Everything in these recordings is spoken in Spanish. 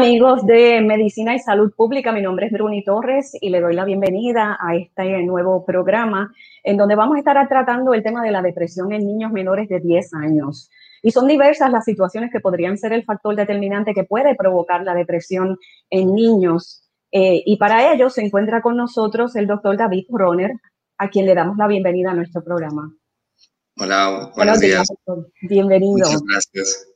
Amigos de Medicina y Salud Pública, mi nombre es Bruni Torres y le doy la bienvenida a este nuevo programa en donde vamos a estar tratando el tema de la depresión en niños menores de 10 años. Y son diversas las situaciones que podrían ser el factor determinante que puede provocar la depresión en niños. Eh, y para ello se encuentra con nosotros el doctor David Bronner, a quien le damos la bienvenida a nuestro programa. Hola, buenos, días. Bienvenido. Muchas gracias.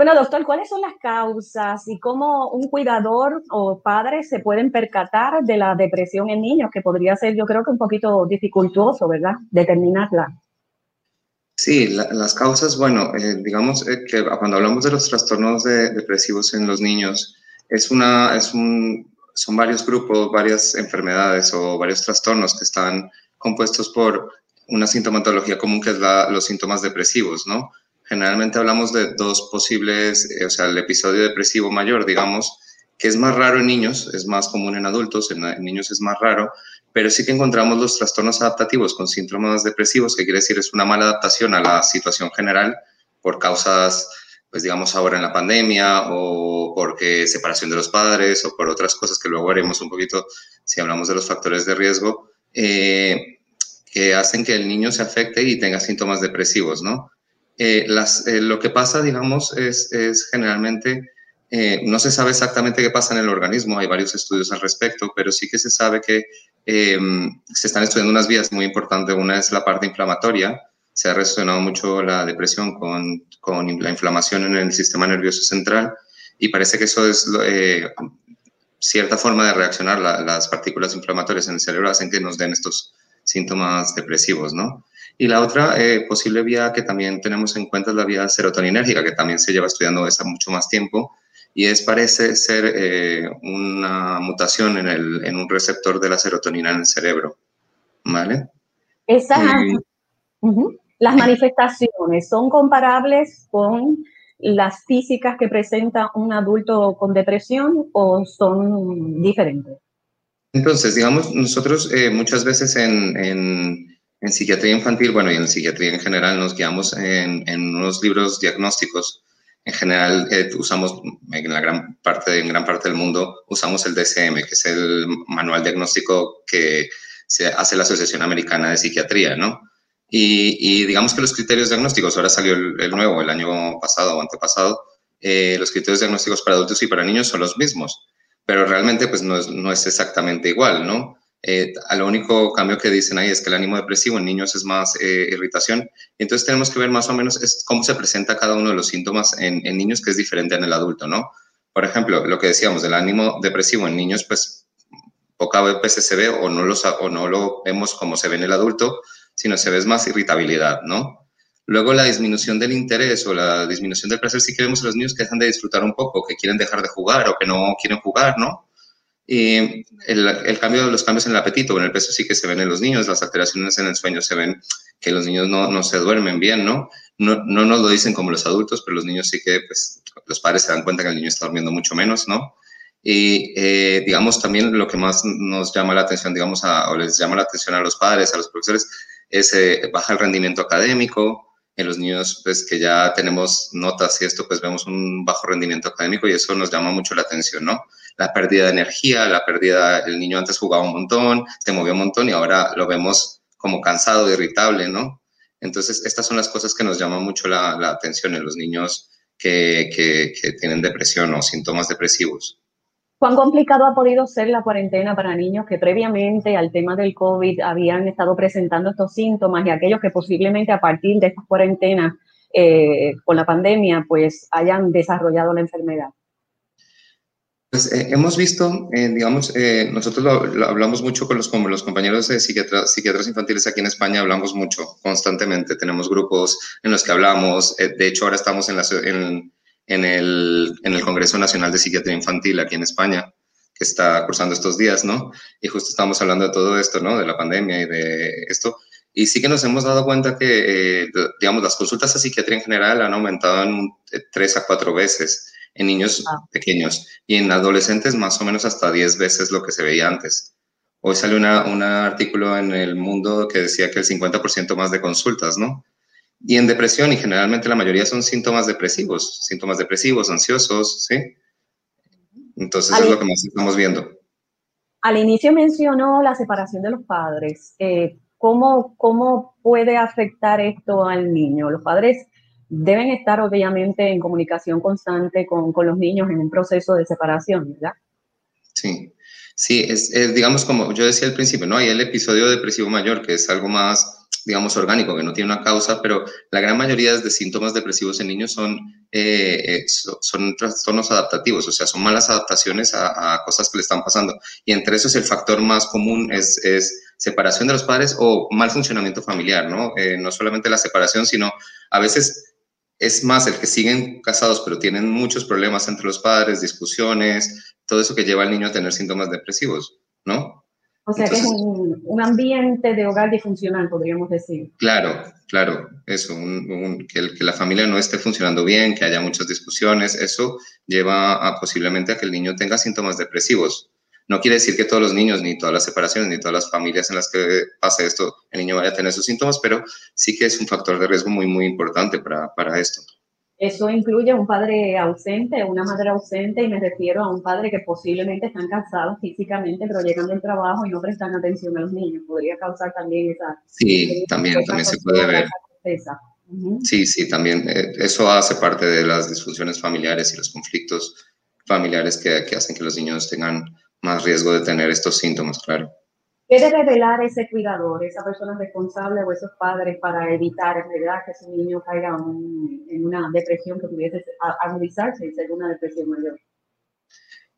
Bueno, doctor, ¿cuáles son las causas y cómo un cuidador o padre se pueden percatar de la depresión en niños, que podría ser, yo creo que un poquito dificultoso, ¿verdad? Determinarla. Sí, las causas, bueno, eh, digamos eh, que cuando hablamos de los trastornos depresivos en los niños, es una, es un, son varios grupos, varias enfermedades o varios trastornos que están compuestos por una sintomatología común que es la, los síntomas depresivos, ¿no? Generalmente hablamos de dos posibles, eh, o sea, el episodio depresivo mayor, digamos, que es más raro en niños, es más común en adultos, en, niños es más raro, pero sí que encontramos los trastornos adaptativos con síntomas depresivos, que quiere decir es una mala adaptación a la situación general por causas, pues digamos ahora en la pandemia o porque separación de los padres o por otras cosas que luego haremos un poquito si hablamos de los factores de riesgo, eh, que hacen que el niño se afecte y tenga síntomas depresivos, ¿no? Eh, las, eh, lo que pasa, digamos, es, generalmente, eh, no se sabe exactamente qué pasa en el organismo, hay varios estudios al respecto, pero sí que se sabe que em, se están estudiando unas vías muy importantes. Una es la parte inflamatoria, se ha relacionado mucho la depresión con, con la inflamación en el sistema nervioso central y parece que eso es cierta forma de reaccionar, las partículas inflamatorias en el cerebro hacen que nos den estos síntomas depresivos, ¿no? Y la otra eh, posible vía que también tenemos en cuenta es la vía serotoninérgica, que también se lleva estudiando esa mucho más tiempo, y es parece ser eh, una mutación en, el, en, un receptor de la serotonina en el cerebro, ¿vale? Esas, las manifestaciones son comparables con las físicas que presenta un adulto con depresión o son diferentes? Entonces, digamos, nosotros eh, muchas veces en en psiquiatría infantil, bueno, y en psiquiatría en general nos guiamos en, en unos libros diagnósticos. En general eh, usamos, en la gran parte, en gran parte del mundo, usamos el DSM, que es el manual diagnóstico que se hace la Asociación Americana de Psiquiatría, ¿no? Y, digamos que los criterios diagnósticos, ahora salió el, nuevo, el año pasado o antepasado, eh, los criterios diagnósticos para adultos y para niños son los mismos, pero realmente pues no es, no es exactamente igual, ¿no? Eh, a lo único cambio que dicen ahí es que el ánimo depresivo en niños es más eh, irritación. Entonces tenemos que ver más o menos es cómo se presenta cada uno de los síntomas en, niños que es diferente en el adulto, ¿no? Por ejemplo, lo que decíamos del ánimo depresivo en niños, pues poca veces se ve o no, lo, o no lo vemos como se ve en el adulto, sino se ve más irritabilidad, ¿no? Luego la disminución del interés o la disminución del placer, sí que vemos a los niños que dejan de disfrutar un poco, que quieren dejar de jugar o que no quieren jugar, ¿no? Y el, cambio de los cambios en el apetito, en el peso sí que se ven en los niños, las alteraciones en el sueño se ven que los niños no, no se duermen bien, ¿no? ¿no? No nos lo dicen como los adultos, pero los niños sí que, pues, los padres se dan cuenta que el niño está durmiendo mucho menos, ¿no? Y, eh, digamos, también lo que más nos llama la atención, digamos, a, o les llama la atención a los padres, a los profesores, es eh, baja el rendimiento académico, en los niños pues que ya tenemos notas y esto pues vemos un bajo rendimiento académico y eso nos llama mucho la atención, ¿no? La pérdida de energía, la pérdida, el niño antes jugaba un montón, se movía un montón y ahora lo vemos como cansado, irritable, ¿no? Entonces estas son las cosas que nos llaman mucho la, atención en los niños que, que, tienen depresión o síntomas depresivos. ¿Cuán complicado ha podido ser la cuarentena para niños que previamente al tema del COVID habían estado presentando estos síntomas y aquellos que posiblemente a partir de estas cuarentenas eh, con la pandemia pues hayan desarrollado la enfermedad? Pues eh, hemos visto, eh, digamos, nosotros lo, hablamos mucho con los, con los compañeros de psiquiatras, psiquiatras infantiles aquí en España, hablamos mucho constantemente, tenemos grupos en los que hablamos, de hecho ahora estamos en la, en, en el, en el Congreso Nacional de Psiquiatría Infantil aquí en España, que está cursando estos días, ¿no? Y justo estamos hablando de todo esto, ¿no? De la pandemia y de esto. Y sí que nos hemos dado cuenta que, eh, digamos, las consultas a psiquiatría en general han aumentado en tres a cuatro veces en niños ah. pequeños y en adolescentes más o menos hasta diez veces lo que se veía antes. Hoy salió un artículo en el mundo que decía que el 50% más de consultas, ¿no? Y en depresión, y generalmente la mayoría son síntomas depresivos, síntomas depresivos, ansiosos, ¿sí? Entonces es lo que más estamos viendo. Al inicio mencionó la separación de los padres. Eh, ¿cómo, ¿Cómo puede afectar esto al niño? Los padres deben estar obviamente en comunicación constante con, con los niños en un proceso de separación, ¿verdad? Sí, sí, es, es, digamos como yo decía al principio, ¿no? Hay el episodio depresivo mayor, que es algo más digamos, orgánico, que no tiene una causa, pero la gran mayoría de síntomas depresivos en niños son, eh, eh, son trastornos adaptativos, o sea, son malas adaptaciones a, cosas que le están pasando. Y entre esos el factor más común es, es separación de los padres o mal funcionamiento familiar, ¿no? Eh, no solamente la separación, sino a veces es más el que siguen casados, pero tienen muchos problemas entre los padres, discusiones, todo eso que lleva al niño a tener síntomas depresivos, ¿no? O sea que es un, ambiente de hogar disfuncional, podríamos decir. Claro, claro, eso, que, que, la familia no esté funcionando bien, que haya muchas discusiones, eso lleva a, posiblemente a que el niño tenga síntomas depresivos. No quiere decir que todos los niños, ni todas las separaciones, ni todas las familias en las que pase esto, el niño vaya a tener esos síntomas, pero sí que es un factor de riesgo muy, muy importante para, para esto. Eso incluye un padre ausente, una madre ausente, y me refiero a un padre que posiblemente están cansados físicamente, pero llegan del trabajo y no prestan atención a los niños. Podría causar también esa... Sí, también, también se puede ver. Sí, sí, también. Eh, eso hace parte de las disfunciones familiares y los conflictos familiares que, que hacen que los niños tengan más riesgo de tener estos síntomas, claro. ¿Qué debe velar ese cuidador, esa persona responsable o esos padres para evitar en realidad que su niño caiga en una depresión que pudiese agudizarse y ser una depresión mayor?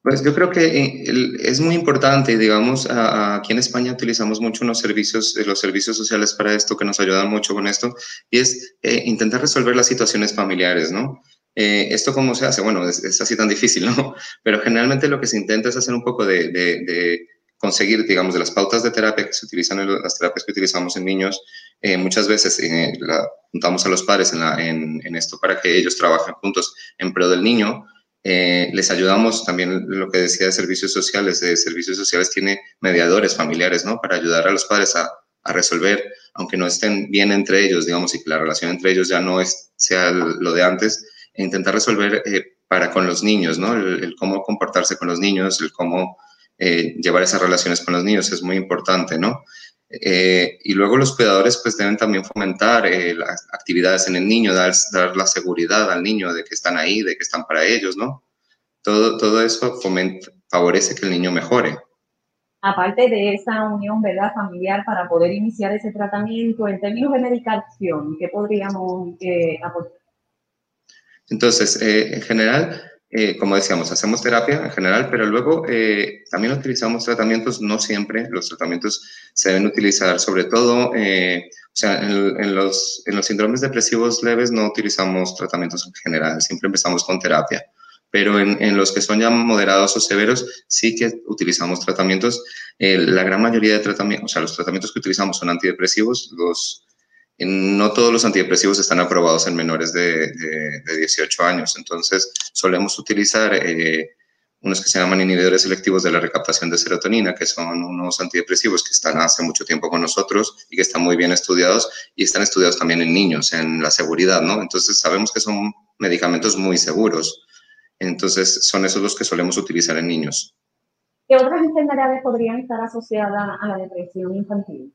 Pues yo creo que eh, es muy importante, digamos, aquí en España utilizamos mucho unos servicios, eh, los servicios sociales para esto, que nos ayudan mucho con esto, y es eh, intentar resolver las situaciones familiares, ¿no? ¿Esto cómo se hace? Bueno, es, así tan difícil, ¿no? Pero generalmente lo que se intenta es hacer un poco de conseguir, digamos, de las pautas de terapia que se utilizan en las terapias que utilizamos en niños, eh, muchas veces eh, la, juntamos a los padres en, en, esto para que ellos trabajen juntos en pro del niño. Eh, les ayudamos también lo que decía de servicios sociales. De servicios sociales tiene mediadores familiares, ¿no? Para ayudar a los padres a, a resolver, aunque no estén bien entre ellos, digamos, y que la relación entre ellos ya no es, sea lo de antes, intentar resolver para con los niños, ¿no? El, cómo comportarse con los niños, el cómo eh, llevar esas relaciones con los niños es muy importante, ¿no? Eh, y luego los cuidadores pues deben también fomentar eh, las actividades en el niño, dar, dar, la seguridad al niño de que están ahí, de que están para ellos, ¿no? Todo, todo eso fomenta, favorece que el niño mejore. Aparte de esa unión, ¿verdad?, familiar para poder iniciar ese tratamiento, en términos de medicación, ¿qué podríamos aportar? Entonces, en general, eh, como decíamos, hacemos terapia en general, pero luego eh, también utilizamos tratamientos, no siempre, los tratamientos se deben utilizar, sobre todo, eh, o sea, en, los, en los síndromes depresivos leves no utilizamos tratamientos en general, siempre empezamos con terapia, pero en, en los que son ya moderados o severos sí que utilizamos tratamientos. la gran mayoría de tratamientos, o sea, los tratamientos que utilizamos son antidepresivos, los no todos los antidepresivos están aprobados en menores de, 18 años, entonces solemos utilizar eh, unos que se llaman inhibidores selectivos de la recaptación de serotonina, que son unos antidepresivos que están hace mucho tiempo con nosotros y que están muy bien estudiados y están estudiados también en niños, en la seguridad, ¿no? Entonces sabemos que son medicamentos muy seguros. Entonces son esos los que solemos utilizar en niños. ¿Qué otras enfermedades podrían estar asociadas a la depresión infantil?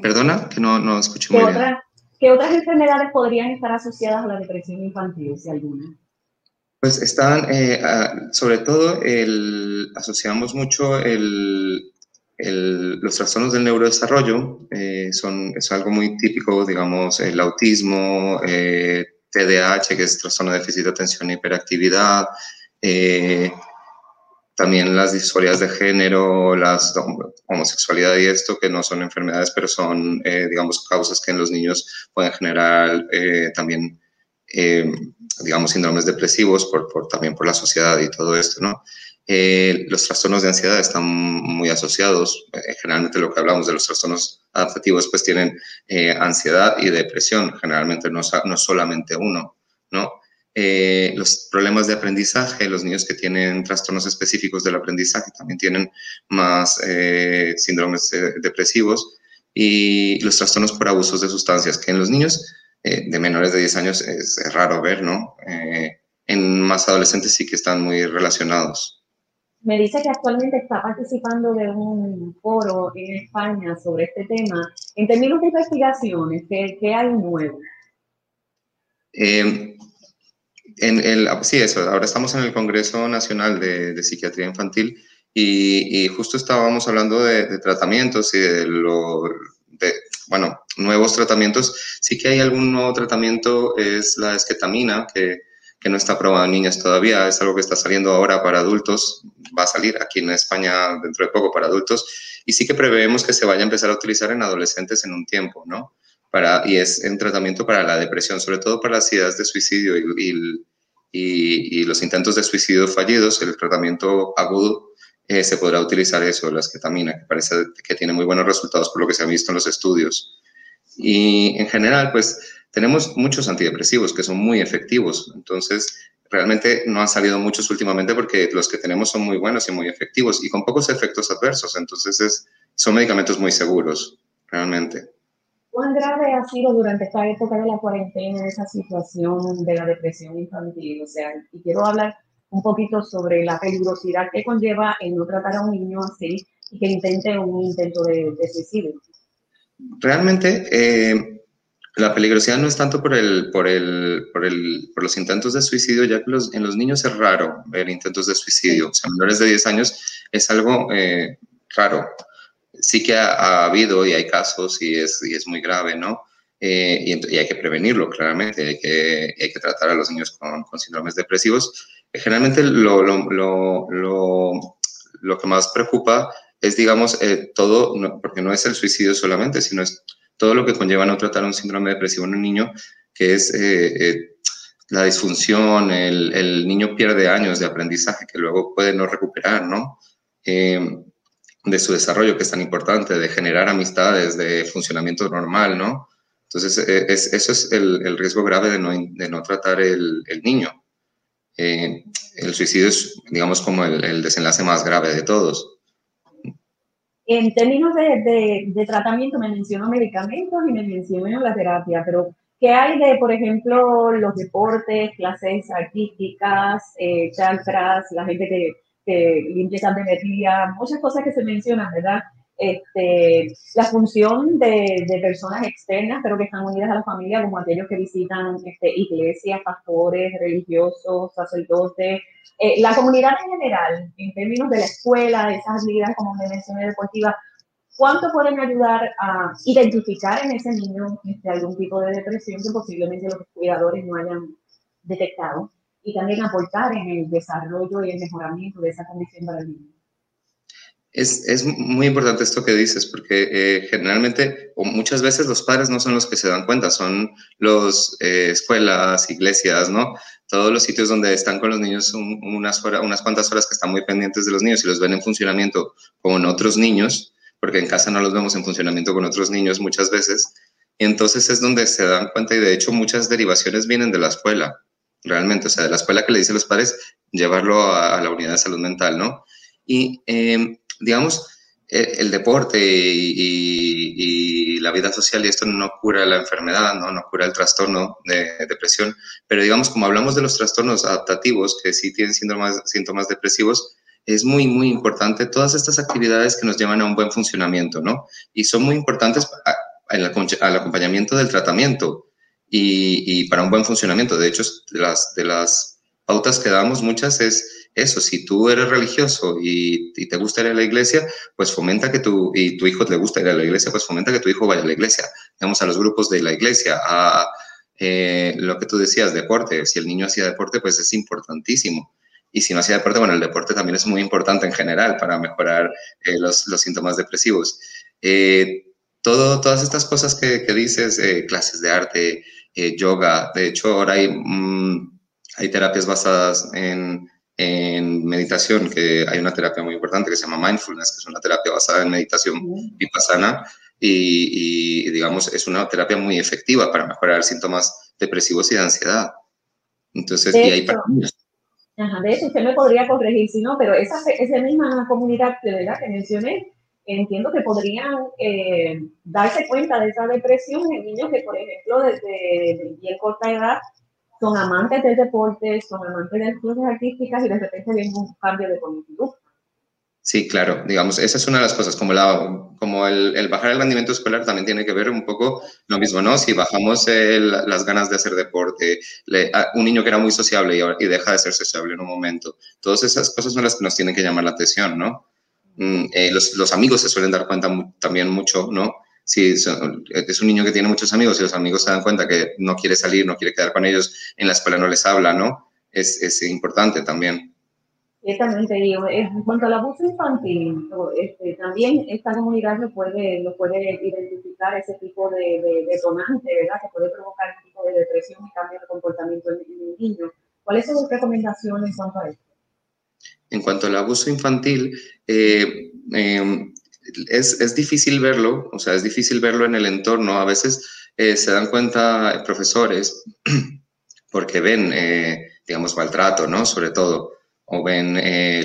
Perdona, que no, no escuché muy bien. ¿Qué otras enfermedades podrían estar asociadas a la depresión infantil, si alguna? Pues están, eh, sobre todo, el, asociamos mucho el, los trastornos del neurodesarrollo, eh, son, es algo muy típico, digamos, el autismo, eh, TDAH, que es trastorno de déficit de atención e hiperactividad, eh, también las disforias de género, la homosexualidad y esto, que no son enfermedades, pero son, digamos, causas que en los niños pueden generar también, digamos, síndromes depresivos por, también por la sociedad y todo esto, ¿no? Eh, los trastornos de ansiedad están muy asociados. Eh, generalmente lo que hablamos de los trastornos adaptativos pues tienen eh, ansiedad y depresión, generalmente no, no solamente uno, ¿no? Los problemas de aprendizaje, los niños que tienen trastornos específicos del aprendizaje también tienen más síndromes depresivos y los trastornos por abusos de sustancias, que en los niños de menores de 10 años es, es raro ver, ¿no? en más adolescentes sí que están muy relacionados. Me dice que actualmente está participando de un foro en España sobre este tema. En términos de investigaciones, ¿qué, hay nuevo? En el, sí, eso. Ahora estamos en el Congreso Nacional de, Psiquiatría Infantil y, justo estábamos hablando de, tratamientos y de lo, bueno, nuevos tratamientos. Sí que hay algún nuevo tratamiento, es la esquetamina, que que no está aprobado en niñas todavía, es algo que está saliendo ahora para adultos, va a salir aquí en España dentro de poco para adultos, y sí que preveemos que se vaya a empezar a utilizar en adolescentes en un tiempo, ¿no? Para, y es un tratamiento para la depresión, sobre todo para las ideas de suicidio y, y, los intentos de suicidio fallidos, el tratamiento agudo, eh, se podrá utilizar eso, la esquetamina, que parece que tiene muy buenos resultados por lo que se ha visto en los estudios. Y en general, pues tenemos muchos antidepresivos que son muy efectivos, entonces realmente no han salido muchos últimamente porque los que tenemos son muy buenos y muy efectivos y con pocos efectos adversos, entonces es, son medicamentos muy seguros, realmente. ¿Cuán grave ha sido durante esta época de la cuarentena esa situación de la depresión infantil? O sea, y quiero hablar un poquito sobre la peligrosidad que conlleva el no tratar a un niño así y que intente un intento de, de suicidio. Realmente, eh, la peligrosidad no es tanto por, el, por, el, por, el, por los intentos de suicidio, ya que los, en los niños es raro ver intentos de suicidio. O sea, menores de 10 años es algo eh, raro. Sí que ha, habido y hay casos y es, y es muy grave, ¿no? Eh, y, hay que prevenirlo, claramente. Hay que, hay que tratar a los niños con, con síndromes depresivos. Eh, generalmente lo, lo, lo, lo, que más preocupa es, digamos, todo, porque no es el suicidio solamente, sino es todo lo que conlleva no tratar un síndrome depresivo en un niño, que es eh, eh, la disfunción, el, niño pierde años de aprendizaje que luego puede no recuperar, ¿no? Eh, de su desarrollo, que es tan importante, de generar amistades, de funcionamiento normal, ¿no? Entonces, eso es el, riesgo grave de no, de no tratar el, niño. el suicidio es, digamos, como el desenlace más grave de todos. En términos de, de, tratamiento, me menciono medicamentos y me menciono la terapia, pero ¿qué hay de, por ejemplo, los deportes, clases artísticas, eh, chakras, la gente que, que limpia energía, muchas cosas que se mencionan, ¿verdad? Este, la función de, de, personas externas, pero que están unidas a la familia, como aquellos que visitan este, iglesias, pastores, religiosos, sacerdotes, eh, la comunidad en general, en términos de la escuela, de esas actividades como me mencioné deportivas, ¿cuánto pueden ayudar a identificar en ese niño este, algún tipo de depresión que posiblemente los cuidadores no hayan detectado? Y también aportar en el desarrollo y el mejoramiento de esa condición para el niño. Es, es, muy importante esto que dices, porque eh, generalmente o muchas veces los padres no son los que se dan cuenta, son las eh, escuelas, iglesias, ¿no? Todos los sitios donde están con los niños unas, horas, unas cuantas horas que están muy pendientes de los niños y los ven en funcionamiento con otros niños, porque en casa no los vemos en funcionamiento con otros niños muchas veces. Y entonces es donde se dan cuenta y de hecho muchas derivaciones vienen de la escuela, realmente, o sea, de la escuela que le dice a los padres llevarlo a, la unidad de salud mental, ¿no? Y eh, digamos, e, el deporte y, la vida social y esto no cura la enfermedad, no, no cura el trastorno de, depresión, pero digamos, como hablamos de los trastornos adaptativos que sí tienen síntomas, síntomas depresivos, es muy, muy importante todas estas actividades que nos llevan a un buen funcionamiento, ¿no? Y son muy importantes al acompañamiento del tratamiento y, para un buen funcionamiento. De hecho, de las, de las pautas que damos muchas es eso, si tú eres religioso y, te gusta ir a la iglesia, pues fomenta que tu, y tu hijo te gusta ir a la iglesia, pues fomenta que tu hijo vaya a la iglesia. Vamos a los grupos de la iglesia, a eh, lo que tú decías, deporte. Si el niño hacía deporte, pues es importantísimo. Y si no hacía deporte, bueno, el deporte también es muy importante en general para mejorar eh, los, los, síntomas depresivos. Eh, todo, todas estas cosas que, que dices, clases de arte, yoga, de hecho ahora hay, mm, hay terapias basadas en, en meditación, que hay una terapia muy importante que se llama mindfulness, que es una terapia basada en meditación vipassana y, y, digamos, es una terapia muy efectiva para mejorar síntomas depresivos y de ansiedad. Entonces, de y hay para Ajá, de hecho, usted me podría corregir si no, pero esa, esa misma comunidad ¿verdad? que mencioné, entiendo que podrían eh, darse cuenta de esa depresión en niños que, por ejemplo, desde bien corta edad son amantes del deporte, son amantes de las cosas artísticas y de repente viene un cambio de conducta. Sí, claro, digamos, esa es una de las cosas, como, la, como el, el, bajar el rendimiento escolar también tiene que ver un poco lo mismo, ¿no? Si bajamos las ganas de hacer deporte, un niño que era muy sociable y, y, deja de ser sociable en un momento, todas esas cosas son las que nos tienen que llamar la atención, ¿no? Mm, eh, los, amigos se suelen dar cuenta también mucho, ¿no? si es un niño que tiene muchos amigos y los amigos se dan cuenta que no quiere salir, no quiere quedar con ellos, en la escuela no les habla, ¿no? Es, es importante también. Exactamente, digo, en cuanto al abuso infantil, este, también esta comunidad lo puede, lo puede identificar ese tipo de, de, detonante, ¿verdad? Que puede provocar un tipo de depresión y cambio de comportamiento en, el niño. ¿Cuáles son sus recomendaciones en cuanto a esto? En cuanto al abuso infantil, eh, eh, es, es, difícil verlo, o sea, es difícil verlo en el entorno. A veces eh, se dan cuenta profesores porque ven, eh, digamos, maltrato, ¿no? Sobre todo, o ven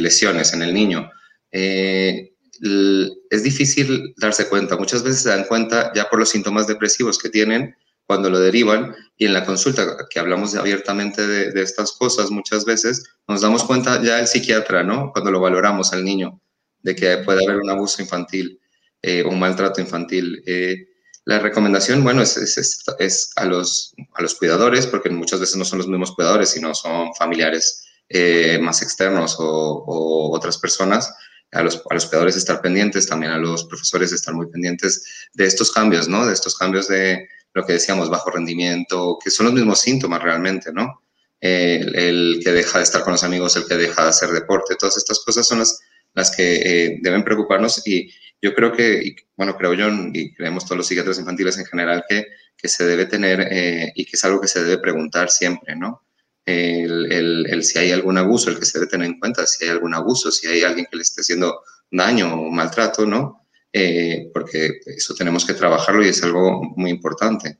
lesiones en el niño. es difícil darse cuenta. Muchas veces se dan cuenta ya por los síntomas depresivos que tienen cuando lo derivan y en la consulta que hablamos abiertamente de, de estas cosas muchas veces nos damos cuenta ya el psiquiatra, ¿no? Cuando lo valoramos al niño de que puede haber un abuso infantil eh, un maltrato infantil. Eh, la recomendación, bueno, es, es, a, los, a los cuidadores, porque muchas veces no son los mismos cuidadores, sino son familiares eh, más externos o, otras personas. A los, a los cuidadores estar pendientes, también a los profesores estar muy pendientes de estos cambios, ¿no? De estos cambios de lo que decíamos, bajo rendimiento, que son los mismos síntomas realmente, ¿no? El, que deja de estar con los amigos, el que deja de hacer deporte, todas estas cosas son las, las que eh, deben preocuparnos y yo creo que, bueno, creo yo y creemos todos los psiquiatras infantiles en general que, que se debe tener eh, y que es algo que se debe preguntar siempre, ¿no? El, el, el, si hay algún abuso, el que se debe tener en cuenta, si hay algún abuso, si hay alguien que le esté haciendo daño o maltrato, ¿no? Eh, porque eso tenemos que trabajarlo y es algo muy importante.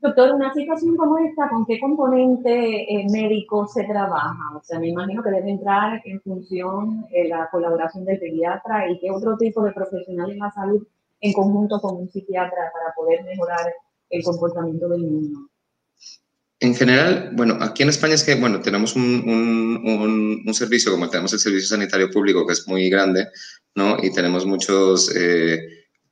Doctor, una situación como esta, ¿con qué componente eh, médico se trabaja? O sea, me imagino que debe entrar en función eh, la colaboración del pediatra y qué otro tipo de profesional en la salud en conjunto con un psiquiatra para poder mejorar el comportamiento del niño. En general, bueno, aquí en España es que, bueno, tenemos un, un, servicio, como tenemos el servicio sanitario público, que es muy grande, ¿no? Y tenemos muchos, eh,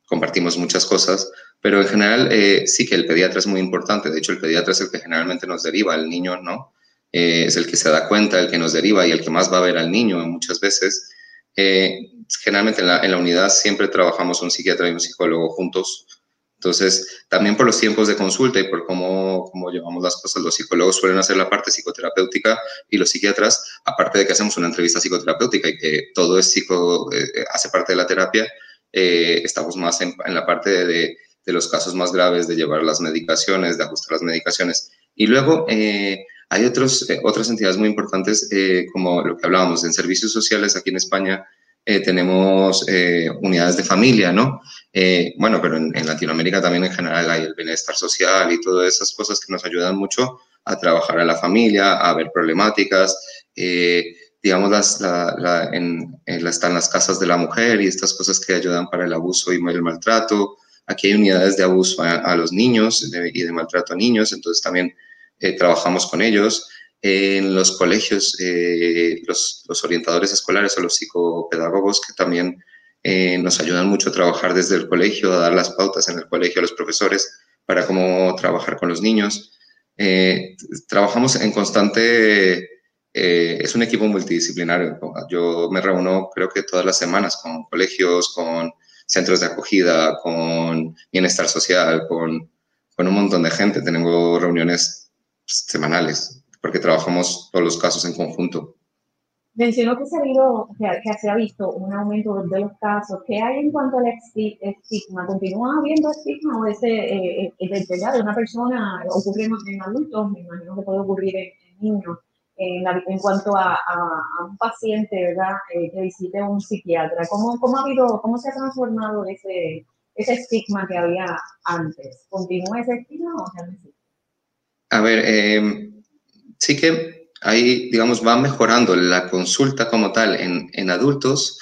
compartimos muchas cosas, pero en general eh, sí que el pediatra es muy importante. De hecho, el pediatra es el que generalmente nos deriva, el niño no. Eh, es el que se da cuenta, el que nos deriva y el que más va a ver al niño muchas veces. Generalmente en la, en la, unidad siempre trabajamos un psiquiatra y un psicólogo juntos. Entonces, también por los tiempos de consulta y por cómo, cómo llevamos las cosas, los psicólogos suelen hacer la parte psicoterapéutica y los psiquiatras, aparte de que hacemos una entrevista psicoterapéutica y que todo es psico, hace parte de la terapia, estamos más en, en la parte de de los casos más graves, de llevar las medicaciones, de ajustar las medicaciones. Y luego eh, hay otros, eh, otras entidades muy importantes, eh, como lo que hablábamos en servicios sociales aquí en España. Tenemos unidades de familia, ¿no? bueno, pero en, Latinoamérica también en general hay el bienestar social y todas esas cosas que nos ayudan mucho a trabajar a la familia, a ver problemáticas, digamos, las, la, en, están las casas de la mujer y estas cosas que ayudan para el abuso y el maltrato, Aquí hay unidades de abuso a, los niños y de maltrato a niños, entonces también eh, trabajamos con ellos. En los colegios, eh, los, orientadores escolares o los psicopedagogos que también eh, nos ayudan mucho a trabajar desde el colegio, a dar las pautas en el colegio a los profesores para cómo trabajar con los niños. trabajamos en constante eh, es un equipo multidisciplinario. Yo me reúno creo que todas las semanas con colegios, con centros de acogida, con bienestar social, con, con un montón de gente. Tengo reuniones semanales porque trabajamos todos los casos en conjunto. Mencionó que se, ha habido, que, se ha visto un aumento de los casos. ¿Qué hay en cuanto al estigma? ¿Continúa habiendo estigma o ese eh, eh de una persona ocurre en adultos? Me imagino que puede ocurrir en, niños. En, en, cuanto a, a, un paciente ¿verdad? Eh, que visite a un psiquiatra, ¿cómo, cómo, ha habido, ¿cómo se ha transformado ese, ese estigma que había antes? ¿Continúa ese estigma o se ha A ver, eh, sí que ahí, digamos, va mejorando la consulta como tal en, en adultos,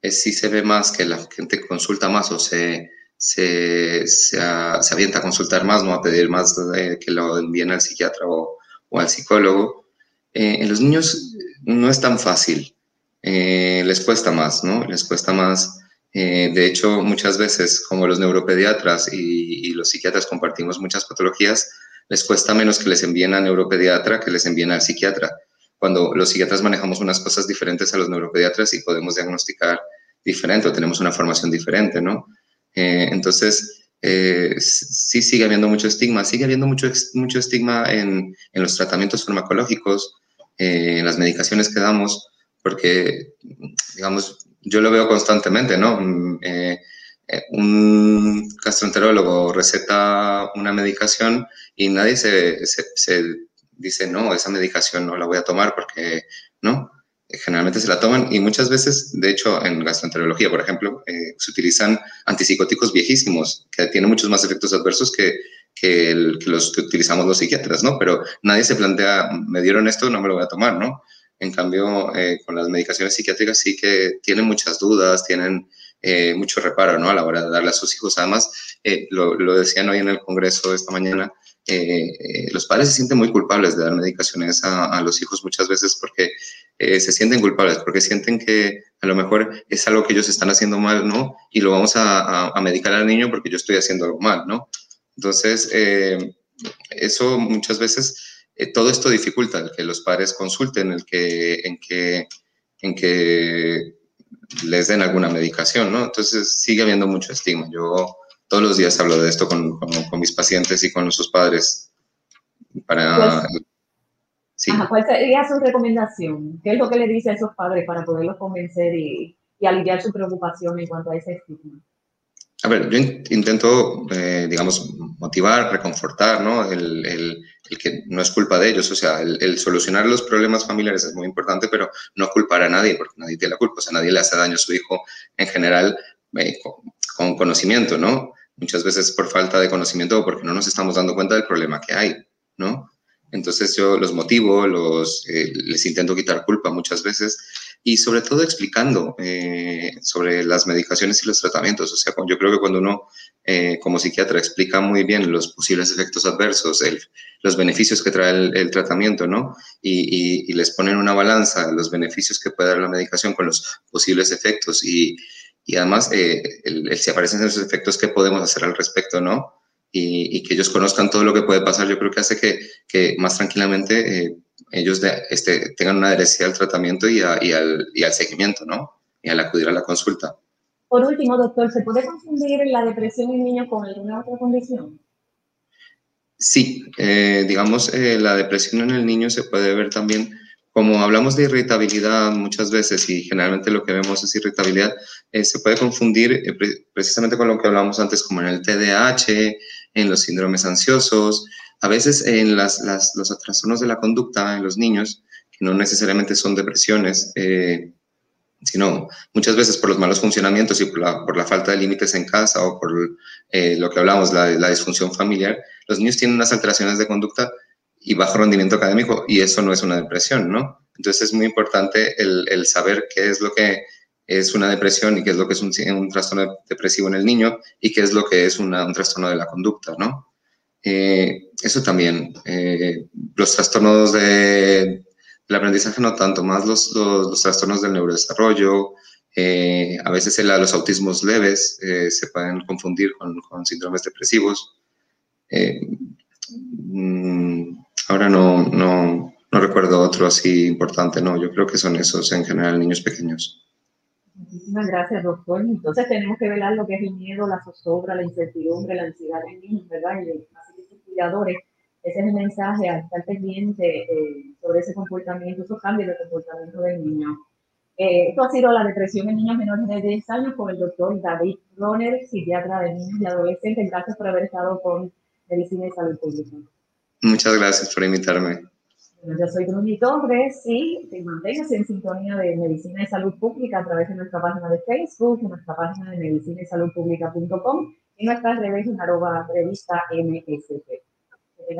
es si se ve más que la gente consulta más o se, se, se, avienta a consultar más, no a pedir más que lo envíen al psiquiatra o, o al psicólogo. Eh, en los niños no es tan fácil, eh, les cuesta más, ¿no? Les cuesta más. Eh, de hecho, muchas veces, como los neuropediatras y, y, los psiquiatras compartimos muchas patologías, les cuesta menos que les envíen a neuropediatra que les envíen al psiquiatra, cuando los psiquiatras manejamos unas cosas diferentes a los neuropediatras y podemos diagnosticar diferente o tenemos una formación diferente, ¿no? Eh, entonces, eh, sí sigue habiendo mucho estigma, sigue habiendo mucho, mucho estigma en, en los tratamientos farmacológicos, eh, en las medicaciones que damos, porque, digamos, yo lo veo constantemente, ¿no? Mm, un gastroenterólogo receta una medicación y nadie se, dice, no, esa medicación no la voy a tomar porque, ¿no? Eh, generalmente se la toman y muchas veces, de hecho, en gastroenterología, por ejemplo, eh, se utilizan antipsicóticos viejísimos que tienen muchos más efectos adversos que, que, los que utilizamos los psiquiatras, ¿no? Pero nadie se plantea, me dieron esto, no me lo voy a tomar, ¿no? En cambio, con las medicaciones psiquiátricas sí que tienen muchas dudas, tienen eh, mucho reparo ¿no? a la hora de darle a sus hijos. Además, eh, lo, lo, decían hoy en el Congreso esta mañana, eh, los padres se sienten muy culpables de dar medicaciones a, a los hijos muchas veces porque se sienten culpables, porque sienten que a lo mejor es algo que ellos están haciendo mal, ¿no? Y lo vamos a, a, medicar al niño porque yo estoy haciendo algo mal, ¿no? Entonces, eso muchas veces, todo esto dificulta el que los padres consulten, el que, en que, en que les den alguna medicación, ¿no? Entonces sigue habiendo mucho estigma. Yo todos los días hablo de esto con, con, mis pacientes y con sus padres para... Pues, sí. ¿Cuál sería su recomendación? ¿Qué es lo que le dice a esos padres para poderlos convencer y, y aliviar su preocupación en cuanto a ese estigma? A ver, yo intento, eh, digamos, motivar, reconfortar, ¿no? El, el, el, que no es culpa de ellos, o sea, el, el, solucionar los problemas familiares es muy importante, pero no culpar a nadie, porque nadie tiene la culpa, o sea, nadie le hace daño a su hijo en general eh, con, con, conocimiento, ¿no? Muchas veces por falta de conocimiento o porque no nos estamos dando cuenta del problema que hay, ¿no? Entonces yo los motivo, los, eh, les intento quitar culpa muchas veces y sobre todo explicando eh, sobre las medicaciones y los tratamientos. O sea, yo creo que cuando uno eh, como psiquiatra explica muy bien los posibles efectos adversos, el, los beneficios que trae el, tratamiento, ¿no? Y, y, les ponen una balanza los beneficios que puede dar la medicación con los posibles efectos y, y además eh, el, si aparecen esos efectos, ¿qué podemos hacer al respecto, ¿no? Y, que ellos conozcan todo lo que puede pasar, yo creo que hace que, que más tranquilamente eh, ellos de, este, tengan una adhesión al tratamiento y, y, al, y, al, seguimiento, ¿no? Y al acudir a la consulta. Por último, doctor, ¿se puede confundir la depresión en niños con alguna otra condición? Sí, eh, digamos, eh, la depresión en el niño se puede ver también, como hablamos de irritabilidad muchas veces y generalmente lo que vemos es irritabilidad, eh, se puede confundir eh, pre precisamente con lo que hablamos antes, como en el TDAH, en los síndromes ansiosos, a veces en los trastornos de la conducta en los niños, no necesariamente son depresiones, eh, sino muchas veces por los malos funcionamientos y por la, falta de límites en casa o por eh, lo que hablamos, la, disfunción familiar, los niños tienen unas alteraciones de conducta y bajo rendimiento académico y eso no es una depresión, ¿no? Entonces es muy importante el, saber qué es lo que es una depresión y qué es lo que es un, un trastorno depresivo en el niño y qué es lo que es una, un trastorno de la conducta, ¿no? Eh, eso también, eh, los trastornos de, del aprendizaje no tanto, más los, los, los trastornos del neurodesarrollo, eh, a veces el, los autismos leves eh, se pueden confundir con, con síndromes depresivos. Eh, mm, ahora no, no, no recuerdo otro así importante, no, yo creo que son esos en general, niños pequeños. Muchísimas gracias, doctor. Entonces tenemos que velar lo que es el miedo, la zozobra, la incertidumbre, la ansiedad en niños, ¿verdad? Y los cuidadores, ese es el mensaje, a estar pendiente eh, sobre ese comportamiento, esos cambios de comportamiento del niño. Eh, esto ha sido la depresión en niños menores de 10 años con el doctor David Roner, psiquiatra de niños y adolescentes. Gracias por haber estado con Medicina y Salud Pública. Muchas gracias por invitarme. yo soy Bruni Torres y te mantengas en sintonía de Medicina y Salud Pública a través de nuestra página de Facebook, nuestra página de medicina y nuestras redes en arroba revista MSP. Que